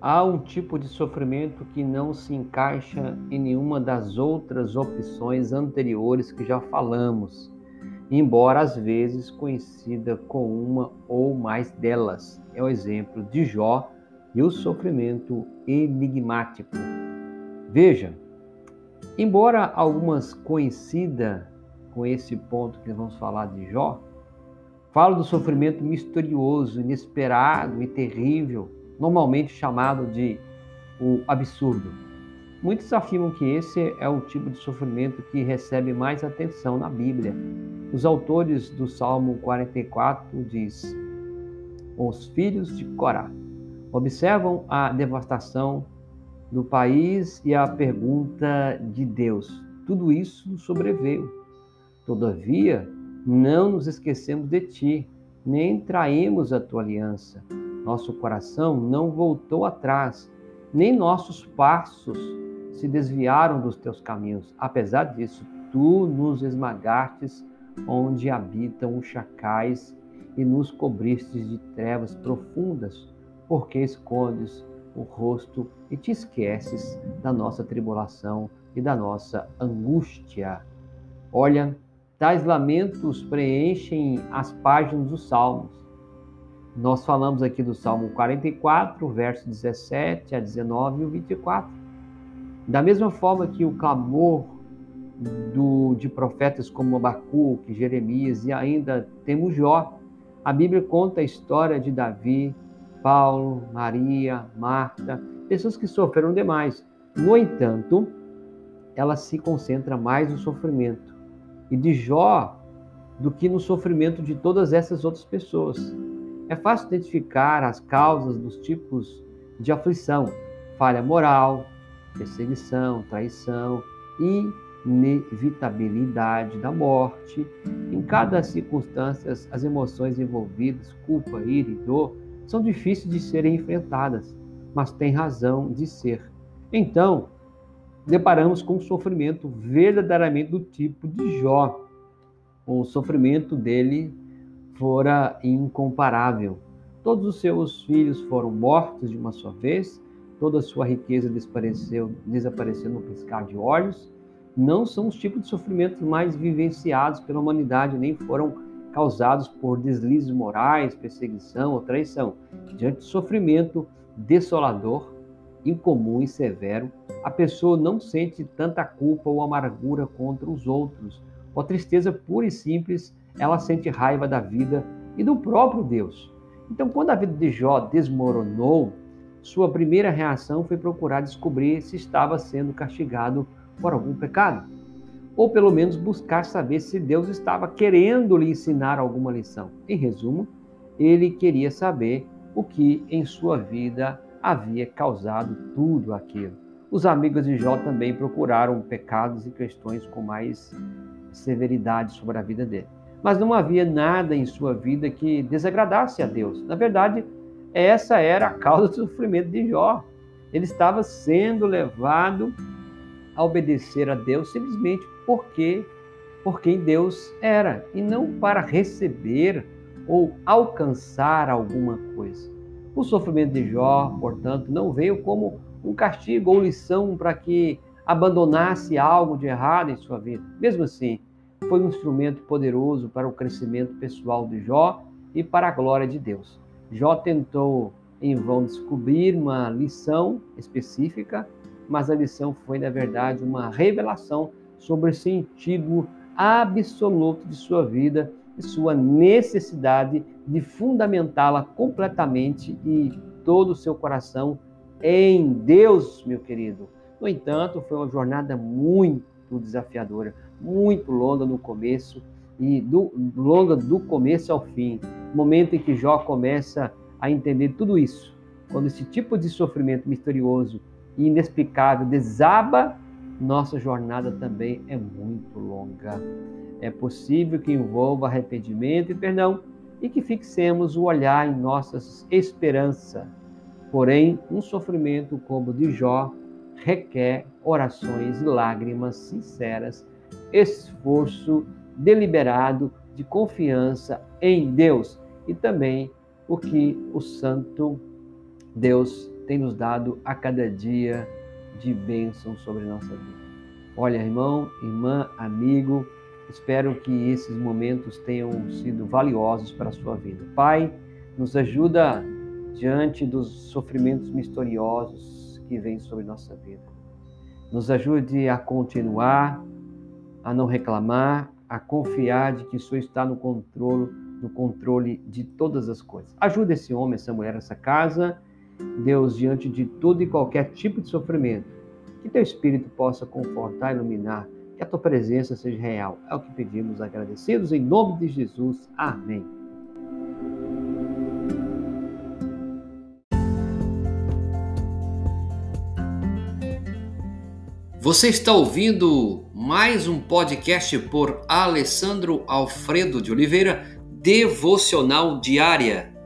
há um tipo de sofrimento que não se encaixa em nenhuma das outras opções anteriores que já falamos, embora às vezes coincida com uma ou mais delas. É o exemplo de Jó e o sofrimento enigmático. Veja, embora algumas coincidam com esse ponto que vamos falar de Jó, falo do sofrimento misterioso, inesperado e terrível normalmente chamado de o absurdo. Muitos afirmam que esse é o tipo de sofrimento que recebe mais atenção na Bíblia. Os autores do Salmo 44 diz: Os filhos de Corá observam a devastação do país e a pergunta de Deus. Tudo isso sobreveio. Todavia, não nos esquecemos de ti, nem traímos a tua aliança. Nosso coração não voltou atrás, nem nossos passos se desviaram dos teus caminhos. Apesar disso, tu nos esmagastes onde habitam os chacais e nos cobristes de trevas profundas, porque escondes o rosto e te esqueces da nossa tribulação e da nossa angústia. Olha, tais lamentos preenchem as páginas dos Salmos. Nós falamos aqui do Salmo 44, verso 17 a 19 e o 24. Da mesma forma que o clamor do, de profetas como Abacuque, Jeremias e ainda temos Jó, a Bíblia conta a história de Davi, Paulo, Maria, Marta, pessoas que sofreram demais. No entanto, ela se concentra mais no sofrimento e de Jó do que no sofrimento de todas essas outras pessoas. É fácil identificar as causas dos tipos de aflição: falha moral, perseguição, traição, inevitabilidade da morte. Em cada circunstância, as emoções envolvidas, culpa, ira e dor, são difíceis de serem enfrentadas, mas têm razão de ser. Então, deparamos com um sofrimento verdadeiramente do tipo de Jó. O sofrimento dele fora incomparável. Todos os seus filhos foram mortos de uma só vez, toda a sua riqueza desapareceu, desapareceu no piscar de olhos. Não são os tipos de sofrimentos mais vivenciados pela humanidade, nem foram causados por deslizes morais, perseguição ou traição. Diante do sofrimento desolador, incomum e severo, a pessoa não sente tanta culpa ou amargura contra os outros, ou tristeza pura e simples ela sente raiva da vida e do próprio Deus. Então, quando a vida de Jó desmoronou, sua primeira reação foi procurar descobrir se estava sendo castigado por algum pecado, ou pelo menos buscar saber se Deus estava querendo lhe ensinar alguma lição. Em resumo, ele queria saber o que em sua vida havia causado tudo aquilo. Os amigos de Jó também procuraram pecados e questões com mais severidade sobre a vida dele mas não havia nada em sua vida que desagradasse a Deus. Na verdade, essa era a causa do sofrimento de Jó. Ele estava sendo levado a obedecer a Deus simplesmente porque por quem Deus era e não para receber ou alcançar alguma coisa. O sofrimento de Jó, portanto, não veio como um castigo ou lição para que abandonasse algo de errado em sua vida. Mesmo assim, foi um instrumento poderoso para o crescimento pessoal de Jó e para a glória de Deus. Jó tentou em vão descobrir uma lição específica, mas a lição foi, na verdade, uma revelação sobre o sentido absoluto de sua vida e sua necessidade de fundamentá-la completamente e todo o seu coração em Deus, meu querido. No entanto, foi uma jornada muito desafiadora, muito longa no começo e do, longa do começo ao fim. Momento em que Jó começa a entender tudo isso. Quando esse tipo de sofrimento misterioso e inexplicável desaba nossa jornada também é muito longa. É possível que envolva arrependimento e perdão e que fixemos o olhar em nossas esperanças. Porém, um sofrimento como o de Jó requer orações e lágrimas sinceras, esforço deliberado de confiança em Deus e também o que o Santo Deus tem nos dado a cada dia de bênção sobre nossa vida. Olha, irmão, irmã, amigo, espero que esses momentos tenham sido valiosos para a sua vida. Pai, nos ajuda diante dos sofrimentos misteriosos que vêm sobre nossa vida. Nos ajude a continuar, a não reclamar, a confiar de que o Senhor está no controle, no controle de todas as coisas. Ajude esse homem, essa mulher, essa casa, Deus, diante de todo e qualquer tipo de sofrimento. Que teu Espírito possa confortar, iluminar, que a tua presença seja real. É o que pedimos agradecidos em nome de Jesus. Amém. Você está ouvindo mais um podcast por Alessandro Alfredo de Oliveira, Devocional Diária